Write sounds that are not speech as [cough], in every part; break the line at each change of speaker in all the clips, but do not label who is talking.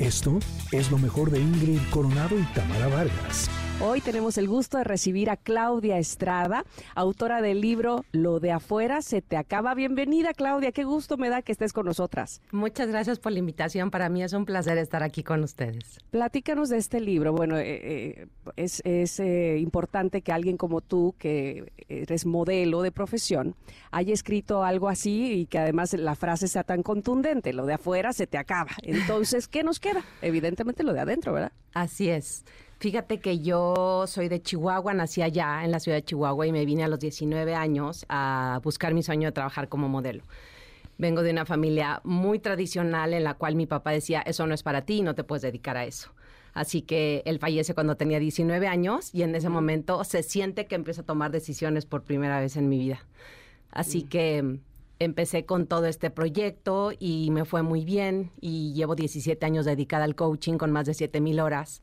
Esto es lo mejor de Ingrid Coronado y Tamara Vargas.
Hoy tenemos el gusto de recibir a Claudia Estrada, autora del libro Lo de afuera se te acaba. Bienvenida Claudia, qué gusto me da que estés con nosotras.
Muchas gracias por la invitación, para mí es un placer estar aquí con ustedes.
Platícanos de este libro. Bueno, eh, eh, es, eh, importante que alguien como tú, que eres modelo de profesión, haya escrito algo así y que además la frase sea tan contundente, lo de afuera se te acaba. Entonces, ¿qué nos queda? Evidentemente lo de adentro, ¿verdad?
Así es. Fíjate que yo soy de Chihuahua, nací allá en la ciudad de Chihuahua y me vine a los 19 años a buscar mi sueño de trabajar como modelo. Vengo de una familia muy tradicional en la cual mi papá decía, eso no es para ti, no te puedes dedicar a eso. Así que él fallece cuando tenía 19 años y en ese momento se siente que empieza a tomar decisiones por primera vez en mi vida. Así que empecé con todo este proyecto y me fue muy bien y llevo 17 años dedicada al coaching con más de 7 mil horas.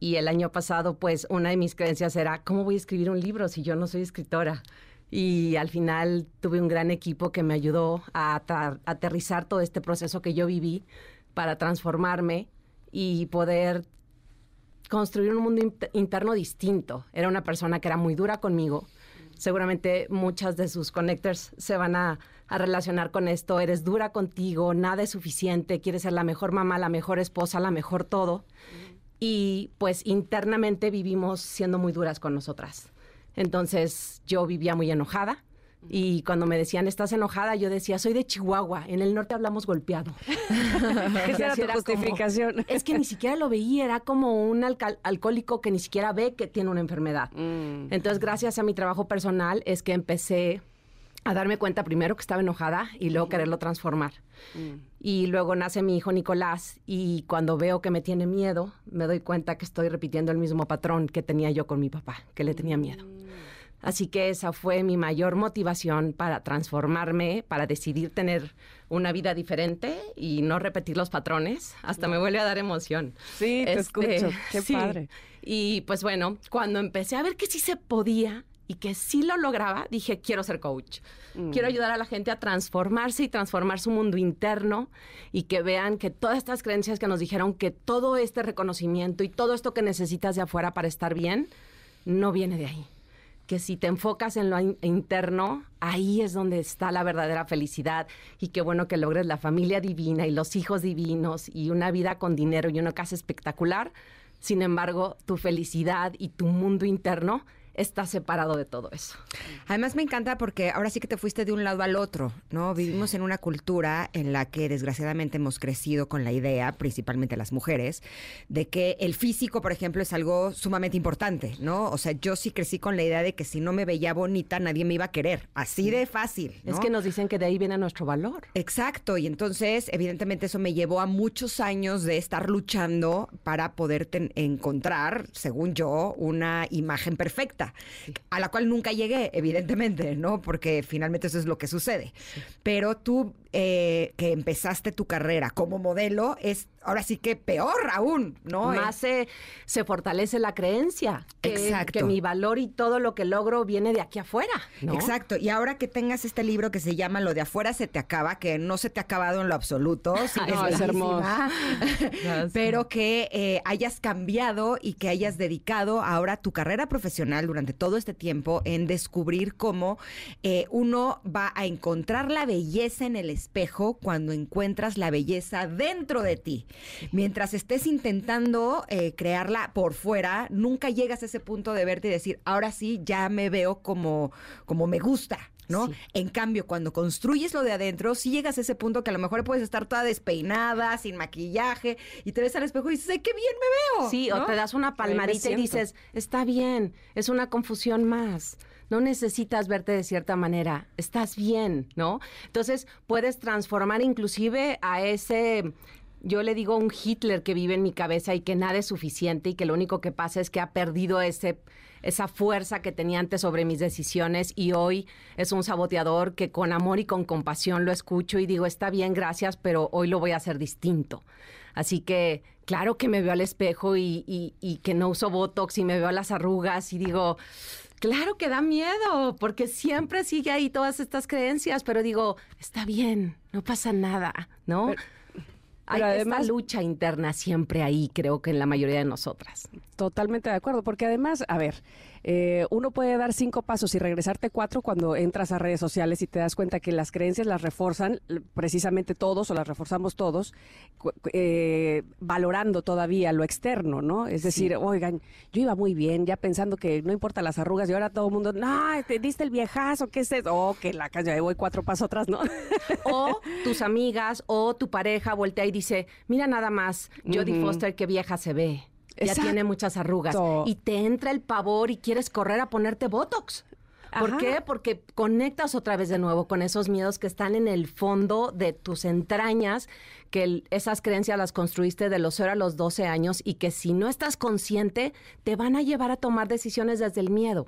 Y el año pasado, pues, una de mis creencias era, ¿cómo voy a escribir un libro si yo no soy escritora? Y al final tuve un gran equipo que me ayudó a aterrizar todo este proceso que yo viví para transformarme y poder construir un mundo interno distinto. Era una persona que era muy dura conmigo. Seguramente muchas de sus connectors se van a, relacionar con esto. Eres dura contigo, nada es suficiente, quieres ser la mejor mamá, la mejor esposa, la mejor todo y pues internamente vivimos siendo muy duras con nosotras. Entonces yo vivía muy enojada y cuando me decían, ¿estás enojada? Yo decía, soy de Chihuahua, en el norte hablamos golpeado. [laughs]
Esa era tu justificación.
es que ni siquiera lo veía, era como un alcohólico que ni siquiera ve que tiene una enfermedad. Mm. Entonces, gracias a mi trabajo personal es que empecé a darme cuenta primero que estaba enojada y luego quererlo transformar. Mm. Y luego nace mi hijo Nicolás y cuando veo que me tiene miedo, me doy cuenta que estoy repitiendo el mismo patrón que tenía yo con mi papá, que le tenía miedo. Mm. Así que esa fue mi mayor motivación para transformarme, para decidir tener una vida diferente y no repetir los patrones. Hasta me vuelve a dar emoción.
Sí, te este, escucho. Qué padre.
Y pues bueno, cuando empecé a ver que sí se podía, y que sí lo lograba, dije, quiero ser coach. Mm. Quiero ayudar a la gente a transformarse y transformar su mundo interno y que vean que todas estas creencias que nos dijeron que todo este reconocimiento y todo esto que necesitas de afuera para estar bien, no viene de ahí. Que si te enfocas en lo interno, ahí es donde está la verdadera felicidad y qué bueno que logres la familia divina y los hijos divinos y una vida con dinero y una casa espectacular. Sin embargo, tu felicidad y tu mundo interno está separado de todo eso.
Además me encanta porque ahora sí que te fuiste de un lado al otro, ¿no? Vivimos en una cultura en la que desgraciadamente hemos crecido con la idea, principalmente las mujeres, de que el físico, por ejemplo, es algo sumamente importante, ¿no? O sea, yo sí crecí con la idea de que si no me veía bonita nadie me iba a querer, así de fácil.
Es que nos dicen que de ahí viene nuestro valor.
Exacto, y entonces evidentemente eso me llevó a muchos años de estar luchando para poder encontrar, según yo, una imagen perfecta a la cual nunca llegué, evidentemente, ¿no? Porque finalmente eso es lo que sucede. Pero tú eh, que empezaste tu carrera como modelo es ahora sí que peor aún, ¿no?
Más se, se fortalece la creencia que, Exacto. que mi valor y todo lo que logro viene de aquí afuera.
Exacto. Y ahora que tengas este libro que se llama Lo de afuera se te acaba, que no se te ha acabado en lo absoluto, [laughs]
es hermoso. [laughs]
pero que eh, hayas cambiado y que hayas dedicado ahora tu carrera profesional durante todo este tiempo en descubrir cómo eh, uno va a encontrar la belleza en el espejo cuando encuentras la belleza dentro de ti. Mientras estés intentando eh, crearla por fuera, nunca llegas a ese punto de verte y decir, ahora sí, ya me veo como, como me gusta. ¿no? En cambio, cuando construyes lo de adentro, sí llegas a ese punto que a lo mejor puedes estar toda despeinada, sin maquillaje, y te ves al espejo y dices, ¡ay, qué bien me veo!
Sí, o te das una palmadita y dices, está bien, es una confusión más no necesitas verte de cierta manera, estás bien, ¿no? Entonces puedes transformar inclusive a ese yo le digo un Hitler que vive en mi cabeza y que nada es suficiente y que lo único que pasa es que ha perdido ese, esa fuerza que tenía antes sobre mis decisiones y hoy es un saboteador que con amor y con compasión lo escucho y digo, está bien, gracias, pero hoy lo voy a hacer distinto. Así que claro que me veo al espejo y, y que no uso Botox y me veo las arrugas y digo, Claro que da miedo, porque siempre sigue ahí todas estas creencias, pero digo, está bien, no pasa nada, ¿no? Hay además, esta lucha interna siempre ahí, creo que en la mayoría de nosotras.
Totalmente de acuerdo, porque además, a ver, eh, uno puede dar cinco pasos y regresarte cuatro cuando entras a redes sociales y te das cuenta que las creencias las reforzan precisamente todos o las reforzamos todos, eh, valorando todavía lo externo, ¿no? Es decir, oigan, yo iba muy bien, ya pensando que no importa las arrugas y ahora todo el mundo, no, te diste el viejazo, ¿qué es eso? Oh, que la calle, voy cuatro pasos atrás, ¿no?
o [laughs] tus amigas o tu pareja voltea y dice, mira nada más, Jodie Foster, qué vieja se ve ya tiene muchas arrugas. Y te entra el pavor y quieres correr a ponerte Botox. ¿Por qué? Porque conectas otra vez de nuevo con esos miedos que están en el fondo de tus entrañas, que esas creencias las construiste de los 0 a los 12 años y que si no estás consciente, te van a llevar a tomar decisiones desde el miedo.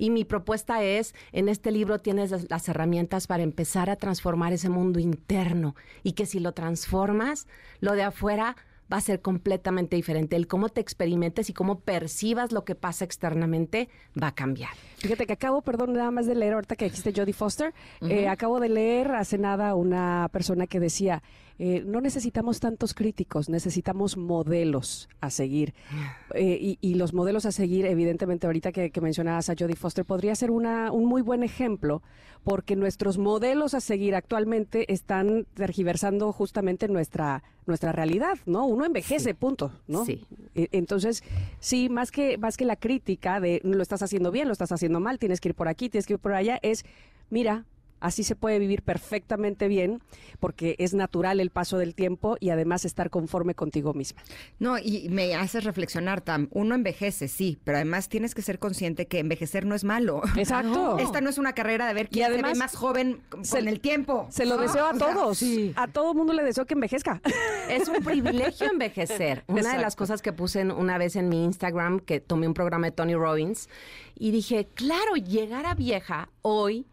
Y mi propuesta es, en este libro tienes las herramientas para empezar a transformar ese mundo interno. Y que si lo transformas, lo de afuera va a ser completamente diferente. El cómo te experimentes y cómo percibas lo que pasa externamente va a cambiar.
Fíjate que acabo, perdón, nada más de leer ahorita que dijiste Jodie Foster, eh, acabo de leer hace nada una persona que decía, eh, no necesitamos tantos críticos, necesitamos modelos a seguir. [sighs] Eh, y, los modelos a seguir, evidentemente, ahorita que, mencionabas a Jodie Foster, podría ser una, un muy buen ejemplo, porque nuestros modelos a seguir actualmente están tergiversando justamente nuestra, nuestra realidad, ¿no? Uno envejece, punto, ¿no?
Sí.
E, entonces, sí, más que, más que la crítica de lo estás haciendo bien, lo estás haciendo mal, tienes que ir por aquí, tienes que ir por allá, es, mira, Así se puede vivir perfectamente bien porque es natural el paso del tiempo y además estar conforme contigo misma.
No, y me haces reflexionar, Tam. Uno envejece, sí, pero además tienes que ser consciente que envejecer no es malo.
Exacto. [laughs]
Esta no es una carrera de ver quién además, se ve más joven con el tiempo.
Se lo deseo a todos. A todo mundo le deseo que envejezca. [laughs]
Es un privilegio envejecer. Una de las cosas que puse una vez en mi Instagram, que tomé un programa de Tony Robbins, y dije, claro, llegar a vieja hoy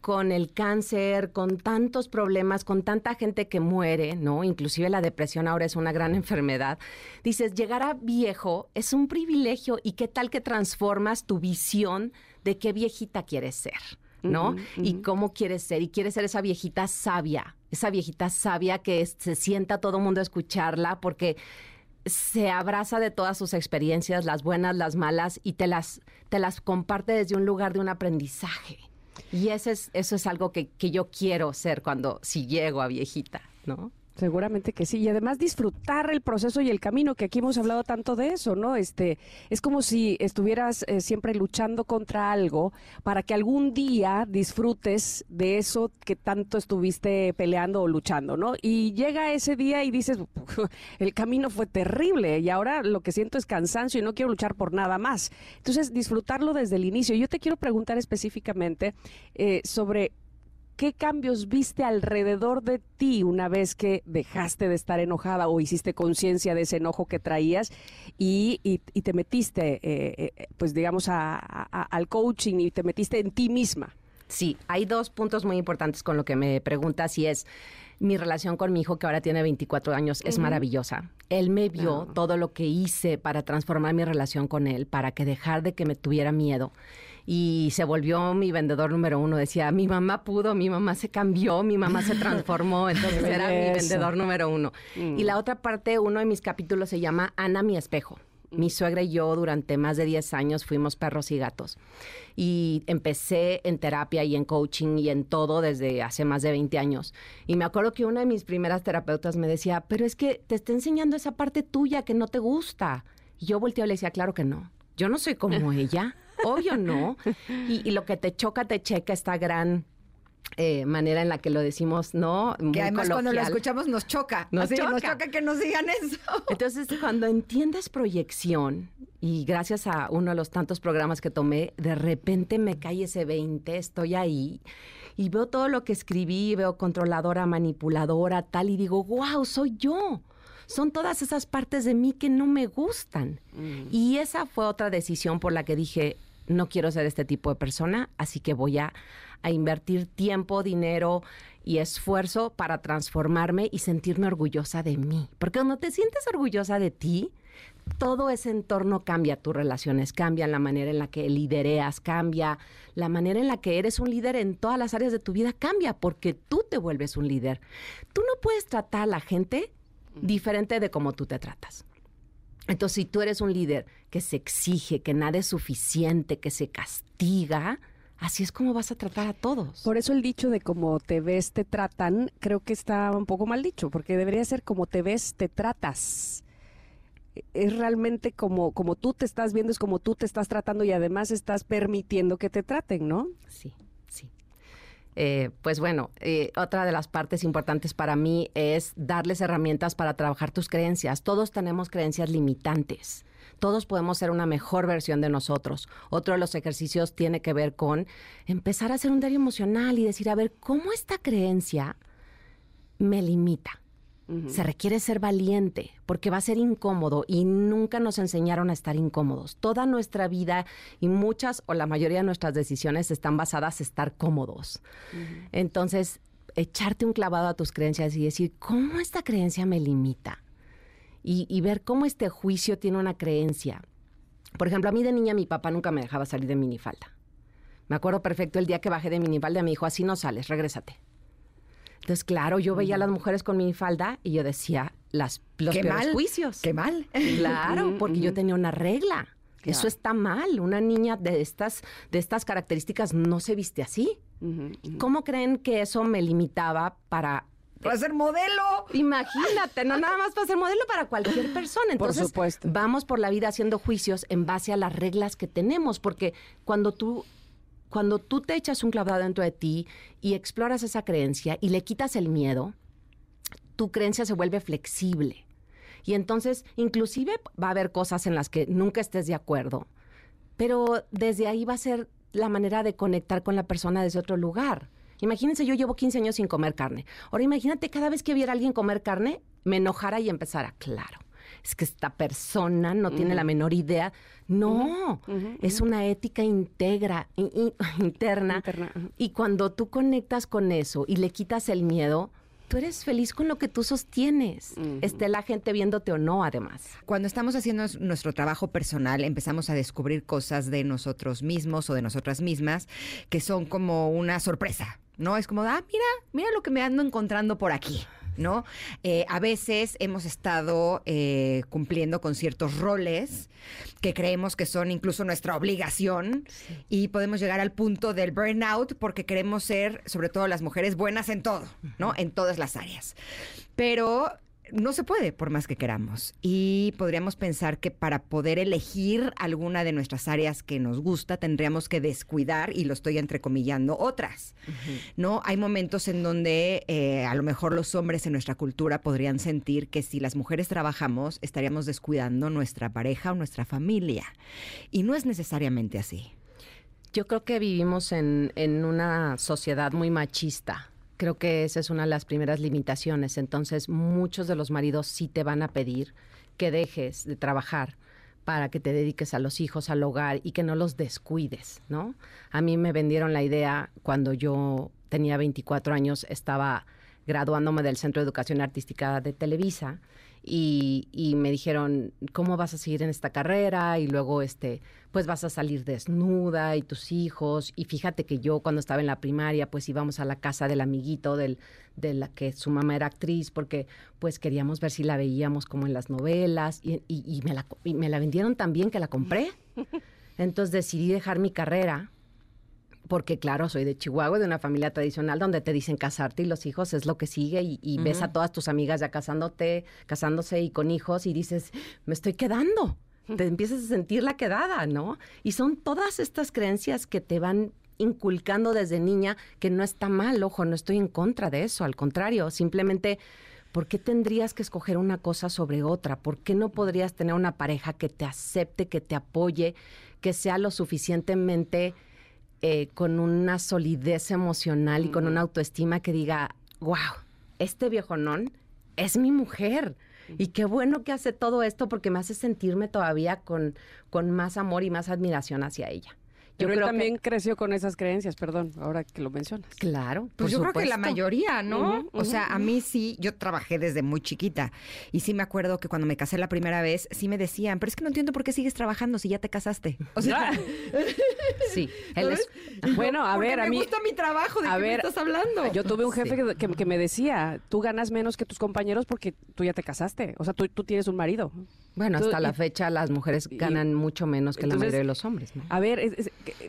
con el cáncer, con tantos problemas, con tanta gente que muere, ¿no? Inclusive la depresión ahora es una gran [laughs] enfermedad. Dices, llegar a viejo es un privilegio y qué tal que transformas tu visión de qué viejita quieres ser. ¿no? Y cómo quieres ser. Y quieres ser esa viejita sabia, esa viejita sabia que se sienta todo el mundo a escucharla porque se abraza de todas sus experiencias, las buenas, las malas, y te las, te las comparte desde un lugar de un aprendizaje. Y eso es, eso es algo que, que yo quiero ser cuando, si llego a viejita, ¿no?
Seguramente que sí. Y además disfrutar el proceso y el camino, que aquí hemos hablado tanto de eso, ¿no? Este, es como si estuvieras eh, siempre luchando contra algo para que algún día disfrutes de eso que tanto estuviste peleando o luchando, ¿no? Y llega ese día y dices, el camino fue terrible y ahora lo que siento es cansancio y no quiero luchar por nada más. Entonces, disfrutarlo desde el inicio. Yo te quiero preguntar específicamente eh, sobre ¿qué cambios viste alrededor de ti una vez que dejaste de estar enojada o hiciste conciencia de ese enojo que traías y, te metiste, eh, eh, pues digamos, al coaching y te metiste en ti misma?
Sí, hay dos puntos muy importantes con lo que me preguntas y es mi relación con mi hijo que ahora tiene 24 años es maravillosa. Él me vio ah. todo lo que hice para transformar mi relación con él, para que dejar de que me tuviera miedo y se volvió mi vendedor número uno. Decía, mi mamá pudo, mi mamá se cambió, mi mamá se transformó, entonces era mi vendedor número uno. Y la otra parte, uno de mis capítulos se llama Ana mi espejo. Mi suegra y yo durante más de 10 años fuimos perros y gatos. Y empecé en terapia y en coaching y en todo desde hace más de 20 años. Y me acuerdo que una de mis primeras terapeutas me decía, pero es que te está enseñando esa parte tuya que no te gusta. Y yo volteé y le decía, claro que no. Yo no soy como [laughs] ella. Obvio no. Y, lo que te choca, te checa esta gran eh, manera en la que lo decimos, ¿no?
que además cuando lo escuchamos nos choca. Nos, choca. nos choca que nos digan eso.
Entonces, cuando entiendes proyección, y gracias a uno de los tantos programas que tomé, de repente me cae ese 20, estoy ahí, y veo todo lo que escribí, veo controladora, manipuladora, tal, y digo, wow, soy yo son todas esas partes de mí que no me gustan. Mm. Y esa fue otra decisión por la que dije, no quiero ser este tipo de persona, así que voy a, invertir tiempo, dinero y esfuerzo para transformarme y sentirme orgullosa de mí. Porque cuando te sientes orgullosa de ti, todo ese entorno cambia, tus relaciones cambian, la manera en la que lidereas cambia, la manera en la que eres un líder en todas las áreas de tu vida cambia, porque tú te vuelves un líder. Tú no puedes tratar a la gente diferente de cómo tú te tratas. Entonces, si tú eres un líder que se exige, que nada es suficiente, que se castiga, así es como vas a tratar a todos.
Por eso el dicho de cómo te ves, te tratan, creo que está un poco mal dicho, porque debería ser como te ves, te tratas. Es realmente como, como tú te estás viendo, es como tú te estás tratando y además estás permitiendo que te traten, ¿no?
Sí, sí. Eh, pues bueno, eh, otra de las partes importantes para mí es darles herramientas para trabajar tus creencias. Todos tenemos creencias limitantes. Todos podemos ser una mejor versión de nosotros. Otro de los ejercicios tiene que ver con empezar a hacer un diario emocional y decir, a ver, ¿cómo esta creencia me limita? Se requiere ser valiente porque va a ser incómodo y nunca nos enseñaron a estar incómodos. Toda nuestra vida y muchas o la mayoría de nuestras decisiones están basadas en estar cómodos. Entonces, echarte un clavado a tus creencias y decir, ¿cómo esta creencia me limita? Y, y ver cómo este juicio tiene una creencia. Por ejemplo, a mí de niña mi papá nunca me dejaba salir de minifalda. Me acuerdo perfecto el día que bajé de minifalda, me dijo, así no sales, regrésate. Entonces, claro, yo veía a las mujeres con minifalda y yo decía, las, los
Qué
peores
mal.
juicios.
Qué mal.
Claro, porque yo tenía una regla.
Claro.
Eso está mal. Una niña de estas, de estas características no se viste así. ¿Cómo creen que eso me limitaba para
Para ser modelo.
Imagínate, no nada más para ser modelo para cualquier [laughs] persona.
Por
Entonces,
supuesto.
vamos por la vida haciendo juicios en base a las reglas que tenemos, porque cuando tú cuando tú te echas un clavado dentro de ti y exploras esa creencia y le quitas el miedo, tu creencia se vuelve flexible. Y entonces, inclusive va a haber cosas en las que nunca estés de acuerdo, pero desde ahí va a ser la manera de conectar con la persona desde otro lugar. Imagínense, yo llevo 15 años sin comer carne. Ahora imagínate cada vez que viera a alguien comer carne, me enojara y empezara, claro. Es que esta persona no tiene la menor idea. No, es una ética integra, in- in- [laughs] interna. Y cuando tú conectas con eso y le quitas el miedo, tú eres feliz con lo que tú sostienes. Esté la gente viéndote o no, además.
Cuando estamos haciendo es- nuestro trabajo personal, empezamos a descubrir cosas de nosotros mismos o de nosotras mismas que son como una sorpresa, ¿no? Es como, ah, mira, mira lo que me ando encontrando por aquí. ¿No? Eh, a veces hemos estado eh, cumpliendo con ciertos roles que creemos que son incluso nuestra obligación y podemos llegar al punto del burnout porque queremos ser, sobre todo las mujeres, buenas en todo, ¿no? En todas las áreas. Pero no se puede por más que queramos. Y podríamos pensar que para poder elegir alguna de nuestras áreas que nos gusta, tendríamos que descuidar, y lo estoy entrecomillando, otras. ¿No? Hay momentos en donde eh, a lo mejor los hombres en nuestra cultura podrían sentir que si las mujeres trabajamos, estaríamos descuidando nuestra pareja o nuestra familia. Y no es necesariamente así.
Yo creo que vivimos en, en una sociedad muy machista. Creo que esa es una de las primeras limitaciones. Entonces, muchos de los maridos sí te van a pedir que dejes de trabajar para que te dediques a los hijos, al hogar y que no los descuides, ¿no? A mí me vendieron la idea cuando yo tenía 24 años, estaba graduándome del Centro de Educación Artística de Televisa y, y me dijeron, ¿cómo vas a seguir en esta carrera? Y luego, este, pues vas a salir desnuda y tus hijos. Y fíjate que yo cuando estaba en la primaria, pues íbamos a la casa del amiguito del, de la que su mamá era actriz, porque pues queríamos ver si la veíamos como en las novelas. Y, y- y me, la, me la vendieron tan bien que la compré. [laughs] Entonces decidí dejar mi carrera porque claro, soy de Chihuahua, de una familia tradicional donde te dicen casarte y los hijos es lo que sigue y, y ves a todas tus amigas ya casándote, casándose y con hijos y dices, me estoy quedando. Te empiezas a sentir la quedada, ¿no? Y son todas estas creencias que te van inculcando desde niña que no está mal, ojo, no estoy en contra de eso, al contrario, simplemente ¿Por qué tendrías que escoger una cosa sobre otra? ¿Por qué no podrías tener una pareja que te acepte, que te apoye, que sea lo suficientemente eh, con una solidez emocional y con una autoestima que diga, wow, este viejonón es mi mujer. Y qué bueno que hace todo esto porque me hace sentirme todavía con, con más amor y más admiración hacia ella.
Pero él también creció con esas creencias, perdón, ahora que lo mencionas.
Claro.
Pues yo creo que la mayoría, ¿no? o sea, a mí sí, yo trabajé desde muy chiquita y sí me acuerdo que cuando me casé la primera vez, sí me decían, pero es que no entiendo por qué sigues trabajando si ya te casaste. O sea, [laughs]
sí, él es...
Bueno, a ver,
a
mí...
me gusta mi trabajo, ¿de a qué ver, me estás hablando?
Yo tuve un jefe que, me decía, tú ganas menos que tus compañeros porque tú ya te casaste, o sea, tú, tú tienes un marido.
Bueno, hasta la fecha las mujeres ganan mucho menos que la mayoría de los hombres.
A ver,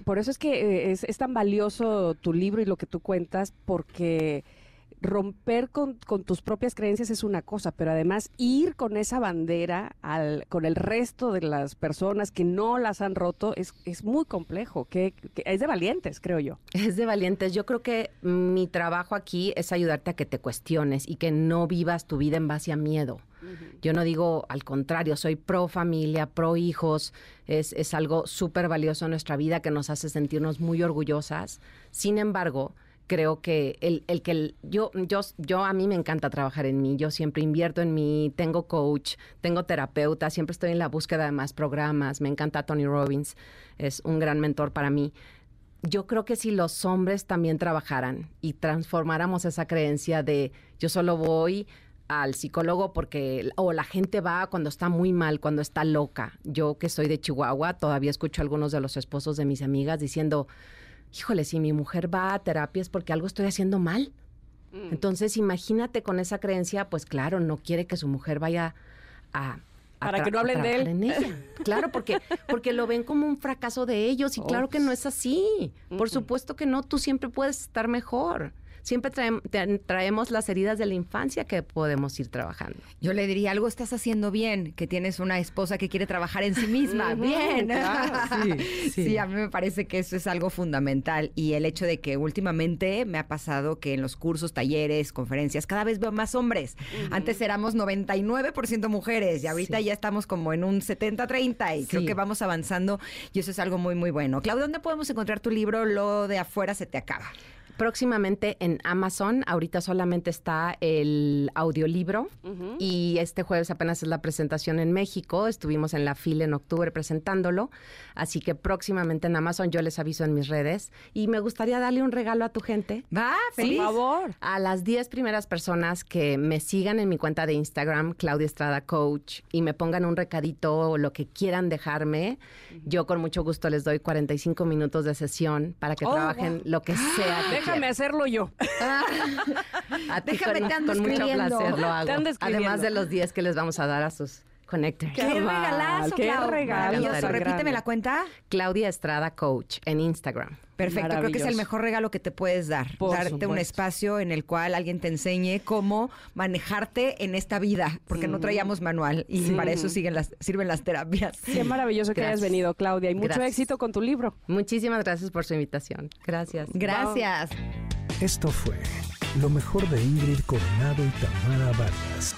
por eso es que eh, es, tan valioso tu libro y lo que tú cuentas, porque romper con, tus propias creencias es una cosa, pero además ir con esa bandera al, con el resto de las personas que no las han roto es, es muy complejo, que, es de valientes, creo yo.
Es de valientes. Yo creo que mi trabajo aquí es ayudarte a que te cuestiones y que no vivas tu vida en base a miedo. Yo no digo al contrario, soy pro familia, pro hijos, es, es algo súper valioso en nuestra vida que nos hace sentirnos muy orgullosas. Sin embargo, creo que el, el que yo, yo, yo a mí me encanta trabajar en mí, yo siempre invierto en mí, tengo coach, tengo terapeuta, siempre estoy en la búsqueda de más programas, me encanta Tony Robbins, es un gran mentor para mí. Yo creo que si los hombres también trabajaran y transformáramos esa creencia de yo solo voy al psicólogo porque o la gente va cuando está muy mal, cuando está loca. Yo que soy de Chihuahua, todavía escucho a algunos de los esposos de mis amigas diciendo, híjole, si mi mujer va a terapia es porque algo estoy haciendo mal. Mm. Entonces, imagínate con esa creencia, pues claro, no quiere que su mujer vaya a
para que no hablen de
él. Claro, porque, porque lo ven como un fracaso de ellos y claro que no es así. Por supuesto que no, tú siempre puedes estar mejor siempre traemos las heridas de la infancia que podemos ir trabajando.
Yo le diría, algo estás haciendo bien, que tienes una esposa que quiere trabajar en sí misma. bien. [laughs] sí, sí. a mí me parece que eso es algo fundamental. Y el hecho de que últimamente me ha pasado que en los cursos, talleres, conferencias, cada vez veo más hombres. Antes éramos 99% mujeres y ahorita ya estamos como en un 70-30 y creo que vamos avanzando y eso es algo muy, muy bueno. Claudia, ¿dónde podemos encontrar tu libro? Lo de afuera se te acaba
próximamente en Amazon. Ahorita solamente está el audiolibro y este jueves apenas es la presentación en México. Estuvimos en la fila en octubre presentándolo. Así que próximamente en Amazon yo les aviso en mis redes. Y me gustaría darle un regalo a tu gente.
Va, feliz.
Por favor.
A las 10 primeras personas que me sigan en mi cuenta de Instagram, Claudia Estrada Coach, y me pongan un recadito o lo que quieran dejarme, yo con mucho gusto les doy 45 minutos de sesión para que oh, trabajen lo que sea.
Déjame hacerlo yo. [laughs]
a ti Déjame con, con mucho placer lo hago. Además de los 10 que les vamos a dar a sus connectors.
¡Qué, regalazo, qué regalo. Repíteme la cuenta.
Claudia Estrada Coach en Instagram.
Perfecto, creo que es el mejor regalo que te puedes dar. darte un espacio en el cual alguien te enseñe cómo manejarte en esta vida, porque no traíamos manual y para eso siguen las, sirven las terapias.
Qué maravilloso que hayas venido, Claudia, y mucho éxito con tu libro.
Muchísimas gracias por su invitación. Gracias.
Gracias.
Esto fue lo mejor de Ingrid Coronado y Tamara Vargas.